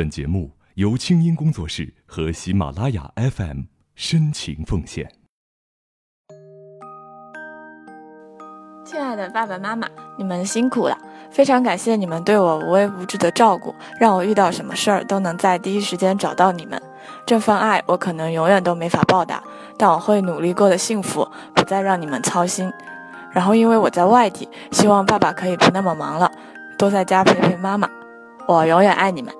本节目由清音工作室和喜马拉雅 FM 深情奉献。亲爱的爸爸妈妈，你们辛苦了！非常感谢你们对我无微不至的照顾，让我遇到什么事儿都能在第一时间找到你们。这份爱我可能永远都没法报答，但我会努力过得幸福，不再让你们操心。然后因为我在外地，希望爸爸可以不那么忙了，多在家陪陪妈妈。我永远爱你们。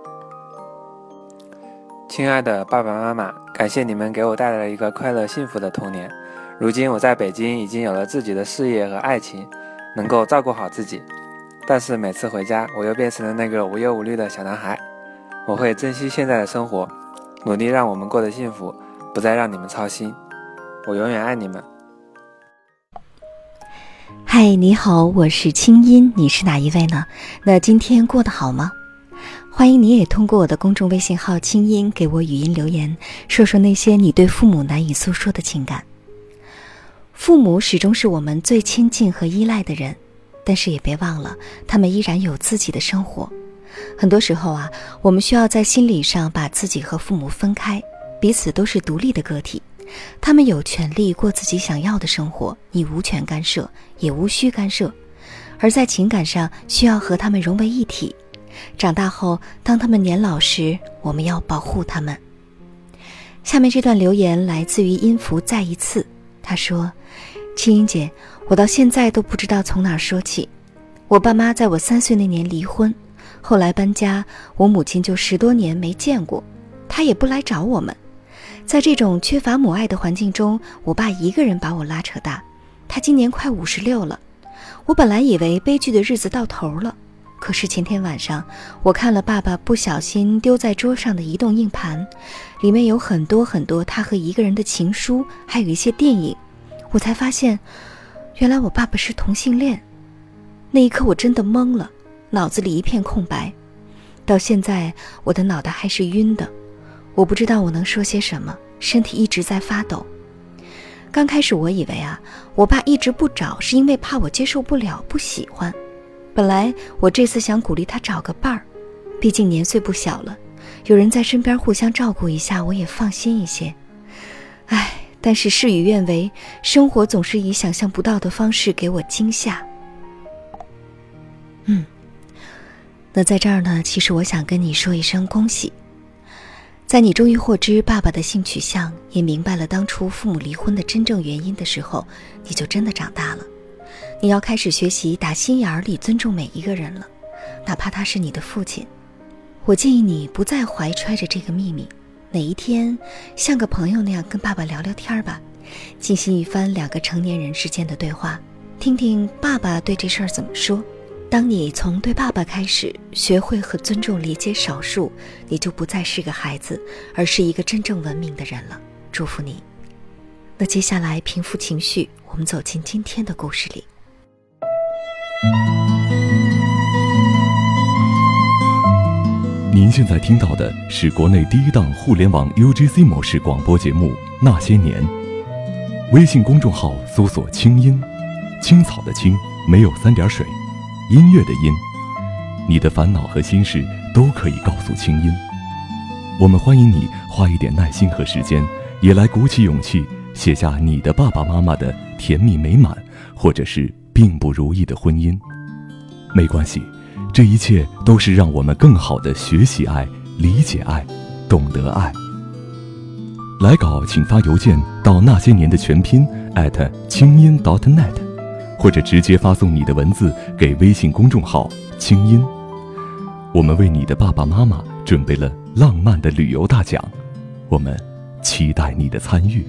亲爱的爸爸妈妈，感谢你们给我带来了一个快乐幸福的童年。如今我在北京已经有了自己的事业和爱情，能够照顾好自己。但是每次回家，我又变成了那个无忧无虑的小男孩。我会珍惜现在的生活，努力让我们过得幸福，不再让你们操心。我永远爱你们。嗨，你好，我是清音，你是哪一位呢？那今天过得好吗？欢迎你也通过我的公众微信号“清音”给我语音留言，说说那些你对父母难以诉说的情感。父母始终是我们最亲近和依赖的人，但是也别忘了，他们依然有自己的生活。很多时候啊，我们需要在心理上把自己和父母分开，彼此都是独立的个体，他们有权利过自己想要的生活，你无权干涉，也无需干涉。而在情感上，需要和他们融为一体。长大后，当他们年老时，我们要保护他们。下面这段留言来自于音符再一次，他说：“青音姐，我到现在都不知道从哪儿说起。我爸妈在我三岁那年离婚，后来搬家，我母亲就十多年没见过，她也不来找我们。在这种缺乏母爱的环境中，我爸一个人把我拉扯大。他今年快五十六了，我本来以为悲剧的日子到头了。”可是前天晚上，我看了爸爸不小心丢在桌上的移动硬盘，里面有很多很多他和一个人的情书，还有一些电影，我才发现，原来我爸爸是同性恋。那一刻我真的懵了，脑子里一片空白，到现在我的脑袋还是晕的，我不知道我能说些什么，身体一直在发抖。刚开始我以为啊，我爸一直不找是因为怕我接受不了，不喜欢。本来我这次想鼓励他找个伴儿，毕竟年岁不小了，有人在身边互相照顾一下，我也放心一些。唉，但是事与愿违，生活总是以想象不到的方式给我惊吓。嗯，那在这儿呢，其实我想跟你说一声恭喜，在你终于获知爸爸的性取向，也明白了当初父母离婚的真正原因的时候，你就真的长大了。你要开始学习打心眼里尊重每一个人了，哪怕他是你的父亲。我建议你不再怀揣着这个秘密，哪一天像个朋友那样跟爸爸聊聊天吧，进行一番两个成年人之间的对话，听听爸爸对这事儿怎么说。当你从对爸爸开始学会和尊重理解少数，你就不再是个孩子，而是一个真正文明的人了。祝福你。那接下来平复情绪，我们走进今天的故事里。您现在听到的是国内第一档互联网 UGC 模式广播节目《那些年》。微信公众号搜索“清音”，青草的青没有三点水，音乐的音。你的烦恼和心事都可以告诉清音。我们欢迎你花一点耐心和时间，也来鼓起勇气写下你的爸爸妈妈的甜蜜美满，或者是。并不如意的婚姻，没关系，这一切都是让我们更好的学习爱、理解爱、懂得爱。来稿请发邮件到那些年的全拼艾特清音 .dot.net，或者直接发送你的文字给微信公众号“清音”。我们为你的爸爸妈妈准备了浪漫的旅游大奖，我们期待你的参与。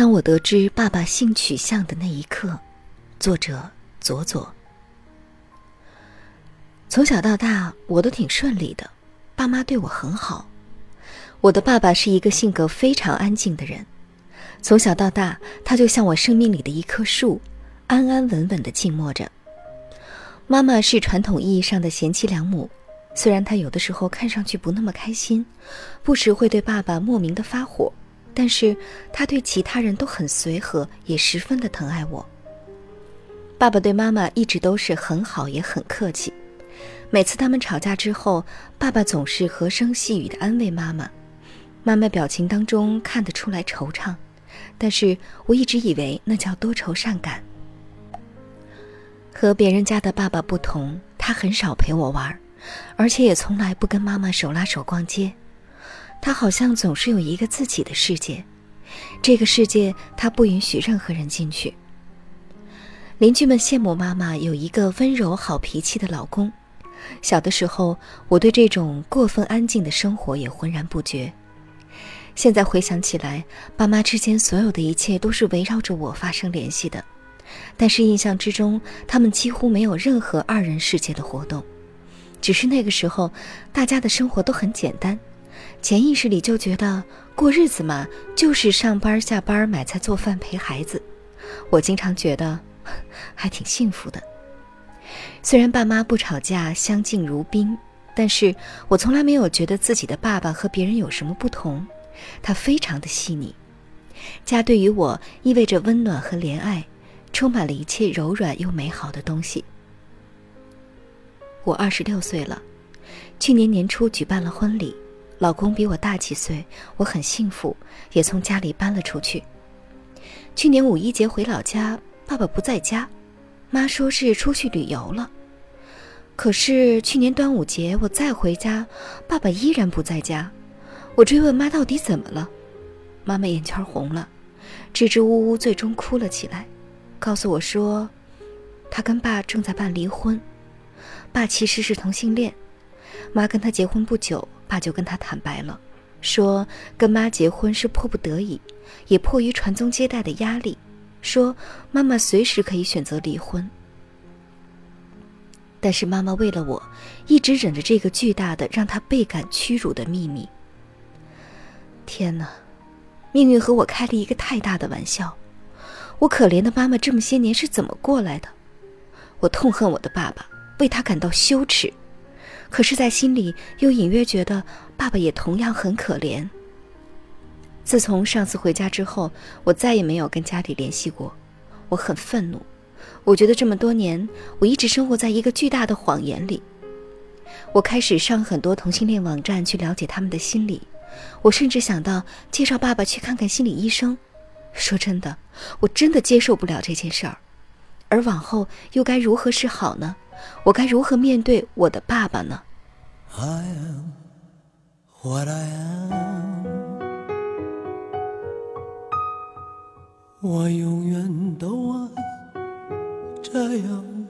当我得知爸爸性取向的那一刻，作者左左。从小到大，我都挺顺利的，爸妈对我很好。我的爸爸是一个性格非常安静的人，从小到大，他就像我生命里的一棵树，安安稳稳的静默着。妈妈是传统意义上的贤妻良母，虽然她有的时候看上去不那么开心，不时会对爸爸莫名的发火。但是他对其他人都很随和，也十分的疼爱我。爸爸对妈妈一直都是很好，也很客气。每次他们吵架之后，爸爸总是和声细语的安慰妈妈，妈妈表情当中看得出来惆怅，但是我一直以为那叫多愁善感。和别人家的爸爸不同，他很少陪我玩，而且也从来不跟妈妈手拉手逛街。他好像总是有一个自己的世界，这个世界他不允许任何人进去。邻居们羡慕妈妈有一个温柔好脾气的老公。小的时候，我对这种过分安静的生活也浑然不觉。现在回想起来，爸妈之间所有的一切都是围绕着我发生联系的，但是印象之中，他们几乎没有任何二人世界的活动。只是那个时候，大家的生活都很简单。潜意识里就觉得过日子嘛，就是上班下班、买菜做饭、陪孩子。我经常觉得 还挺幸福的。虽然爸妈不吵架，相敬如宾，但是我从来没有觉得自己的爸爸和别人有什么不同。他非常的细腻。家对于我意味着温暖和怜爱，充满了一切柔软又美好的东西。我二十六岁了，去年年初举办了婚礼。老公比我大几岁，我很幸福，也从家里搬了出去。去年五一节回老家，爸爸不在家，妈说是出去旅游了。可是去年端午节我再回家，爸爸依然不在家。我追问妈到底怎么了，妈妈眼圈红了，支支吾吾，最终哭了起来，告诉我说，他跟爸正在办离婚，爸其实是同性恋，妈跟他结婚不久。爸就跟他坦白了，说跟妈结婚是迫不得已，也迫于传宗接代的压力，说妈妈随时可以选择离婚。但是妈妈为了我，一直忍着这个巨大的让她倍感屈辱的秘密。天哪，命运和我开了一个太大的玩笑。我可怜的妈妈这么些年是怎么过来的？我痛恨我的爸爸，为他感到羞耻。可是，在心里又隐约觉得爸爸也同样很可怜。自从上次回家之后，我再也没有跟家里联系过。我很愤怒，我觉得这么多年我一直生活在一个巨大的谎言里。我开始上很多同性恋网站去了解他们的心理，我甚至想到介绍爸爸去看看心理医生。说真的，我真的接受不了这件事儿。而往后又该如何是好呢？我该如何面对我的爸爸呢？I am what I am，？我永远都爱这样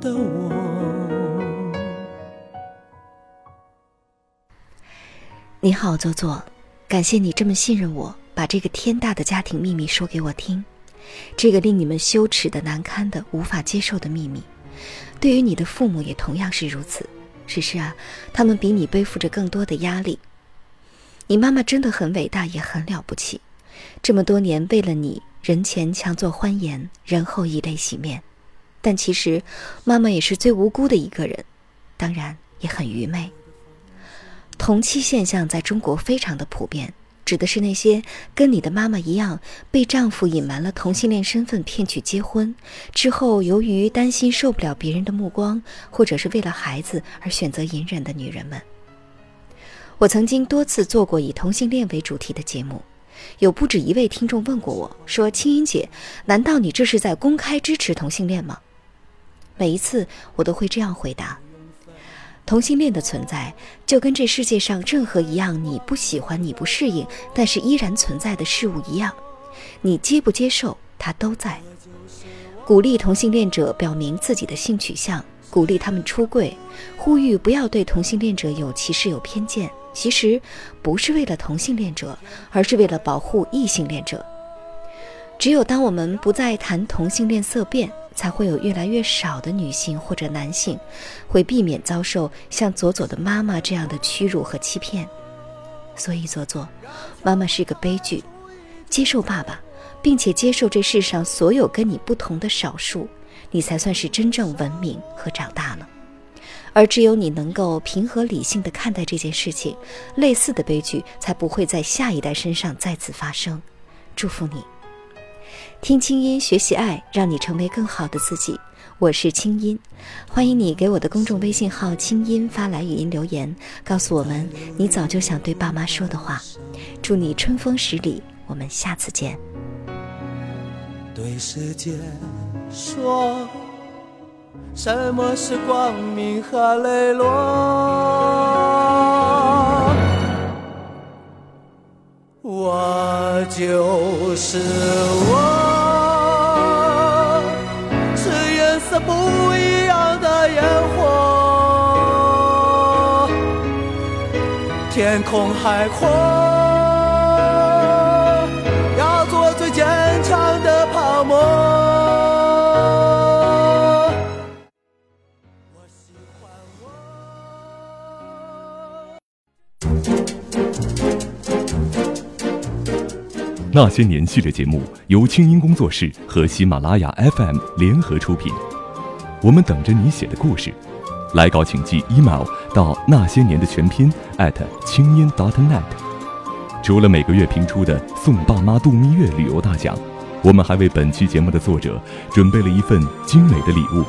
的我。你好，左左，感谢你这么信任我，把这个天大的家庭秘密说给我听，这个令你们羞耻的、难堪的、无法接受的秘密。对于你的父母也同样是如此，只是啊，他们比你背负着更多的压力。你妈妈真的很伟大，也很了不起，这么多年为了你，人前强作欢颜，人后以泪洗面。但其实，妈妈也是最无辜的一个人，当然也很愚昧。同期现象在中国非常的普遍。指的是那些跟你的妈妈一样被丈夫隐瞒了同性恋身份骗取结婚之后，由于担心受不了别人的目光，或者是为了孩子而选择隐忍的女人们。我曾经多次做过以同性恋为主题的节目，有不止一位听众问过我说：“青音姐，难道你这是在公开支持同性恋吗？”每一次我都会这样回答。同性恋的存在，就跟这世界上任何一样你不喜欢、你不适应，但是依然存在的事物一样，你接不接受，它都在。鼓励同性恋者表明自己的性取向，鼓励他们出柜，呼吁不要对同性恋者有歧视、有偏见，其实不是为了同性恋者，而是为了保护异性恋者。只有当我们不再谈同性恋色变。才会有越来越少的女性或者男性，会避免遭受像左左的妈妈这样的屈辱和欺骗。所以，左左，妈妈是个悲剧。接受爸爸，并且接受这世上所有跟你不同的少数，你才算是真正文明和长大了。而只有你能够平和理性的看待这件事情，类似的悲剧才不会在下一代身上再次发生。祝福你，听清音学习爱，让你成为更好的自己。我是清音，欢迎你给我的公众微信号“清音”发来语音留言，告诉我们你早就想对爸妈说的话。祝你春风十里，我们下次见。对世界说，什么是光明和磊落？我就是我。天空海阔，要做最坚强的泡沫。那些年系列节目由清音工作室和喜马拉雅 FM 联合出品。我们等着你写的故事，来稿请寄 email 到那些年的全拼清音 .dot.net。除了每个月评出的送爸妈度蜜月旅游大奖，我们还为本期节目的作者准备了一份精美的礼物，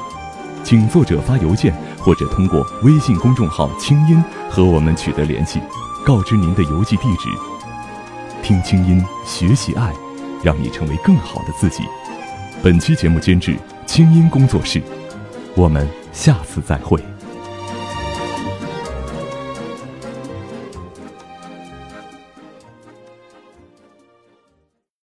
请作者发邮件或者通过微信公众号“清音”和我们取得联系，告知您的邮寄地址。听清音，学习爱，让你成为更好的自己。本期节目监制清音工作室。我们下次再会。